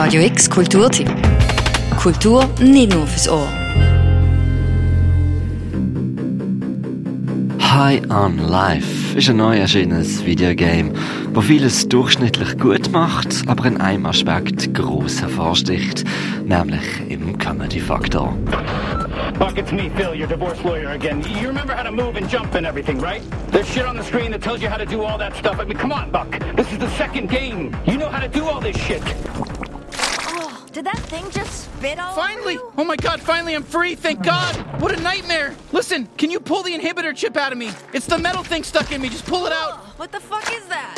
Radio X Kulturtipp. Kultur nicht nur fürs Ohr. High on Life ist ein neu erschienenes Videogame, das vieles durchschnittlich gut macht, aber in einem Aspekt gross hervorsticht, nämlich im Comedy-Faktor. Buck, it's me, Phil, your divorce lawyer again. You remember how to move and jump and everything, right? There's shit on the screen that tells you how to do all that stuff. I mean, come on, Buck. This is the second game. You know how to do all this shit. Did that thing just spit all Finally! over you? Oh my god, finally I'm free, thank god! What a nightmare! Listen, can you pull the inhibitor chip out of me? It's the metal thing stuck in me, just pull it out! What the fuck is that?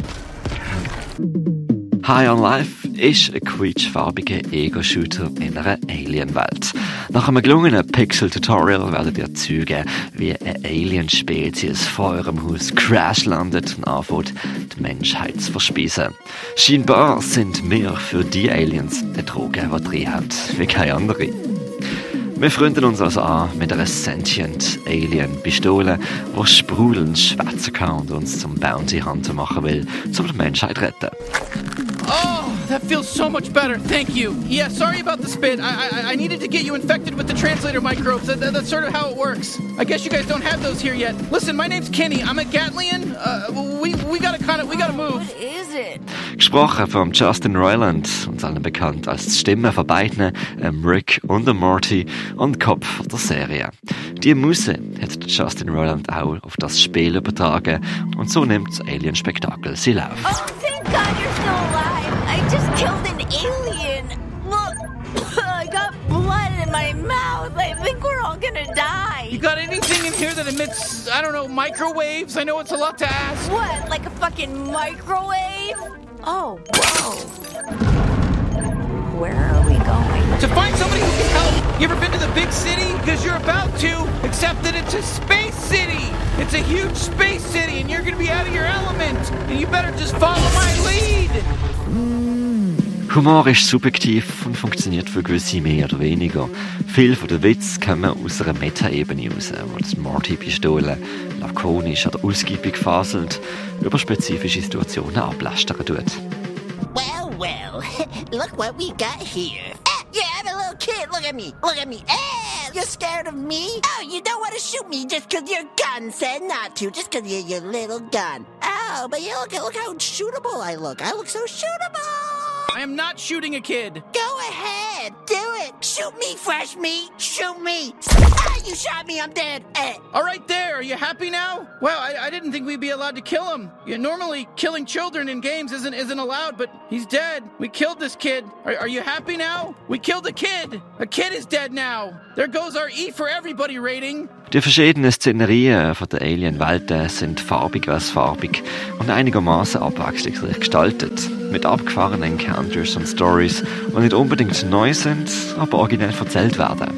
High on Life ist ein quietschfarbiger Ego-Shooter in einer Alien-Welt. Nach einem gelungenen Pixel-Tutorial werdet ihr Züge, wie eine Alien-Spezies vor eurem Haus crash landet und anfängt, die Menschheit zu verspeisen. Scheinbar sind wir für die Aliens eine Droge, die drin hat, wie keine andere. Wir freunden uns also an mit einer sentient Alien-Pistole, die sprudelnd schwätzen kann und uns zum Bounty Hunter machen will, um die Menschheit zu retten. Oh, that feels so much better, thank you. Yeah, sorry about the spit. I, I, I needed to get you infected with the translator microbes. That, that- that's sort of how it works. I guess you guys don't have those here yet. Listen, my name's Kenny. I'm a Gatlian. Uh, we, we gotta kind of, we gotta move. What is it? Gesprochen von Justin Roiland, uns allen bekannt als die Stimme von beiden, ähm, Rick und dem Morty und Kopf der Serie. Die Musse hat Justin Roiland auch auf das Spiel übertragen und so nimmt das Alien-Spektakel sie Lauf. Oh, thank God you're still alive. I just killed an alien. Look, I got blood in my mouth. I think we're all gonna die. You got anything in here that emits, I don't know, microwaves? I know it's a lot to ask. What, like a fucking microwave? Oh, whoa. Where are we going? To find somebody who can help. You ever been to the big city? Because you're about to, except that it's a space city. It's a huge space city, and you're gonna be out of your element. And you better just follow my lead. Humor ist subjektiv und funktioniert für gewisse mehr oder weniger. Viel von den Witz kommen aus einer Meta-Ebene raus, wo das Morty-Pistole lakonisch oder ausgiebig faselt, über spezifische Situationen ablästern tut. Well, well, look what we got here. Kid. Look at me. Look at me. Ah, you're scared of me? Oh, you don't want to shoot me just 'cause your gun said not to, just 'cause you're your little gun. Oh, but you look, look how shootable I look. I look so shootable. I am not shooting a kid. Go ahead, do it. Shoot me, fresh meat. Shoot me. Ah, you shot me. I'm dead. Eh. All right, there. Are you happy now? Wow, I, I didn't think we'd be allowed to kill him. Yeah, normally, killing children in games isn't isn't allowed, but he's dead. We killed this kid. Are, are you happy now? We killed a kid. A kid is dead now. There goes our E for everybody rating. Die verschiedenen Szenerien von der Alien-Welten sind farbig was farbig und einigermaßen abwechslungsreich gestaltet. Mit abgefahrenen Encounters und Stories, die nicht unbedingt neu sind, aber originell erzählt werden.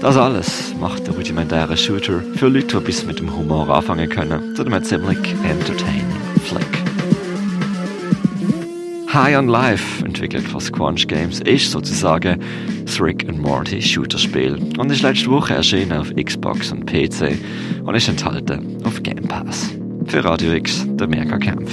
Das alles macht der rudimentäre Shooter für Leute, die bis mit dem Humor anfangen können, zu einem ziemlich entertaining Flick. High on Life, entwickelt von Squanch Games, ist sozusagen das Rick and Morty Shooter-Spiel und ist letzte Woche erschienen auf Xbox und PC und ist enthalten auf Game Pass. Für Radio X, der Mega-Kampf.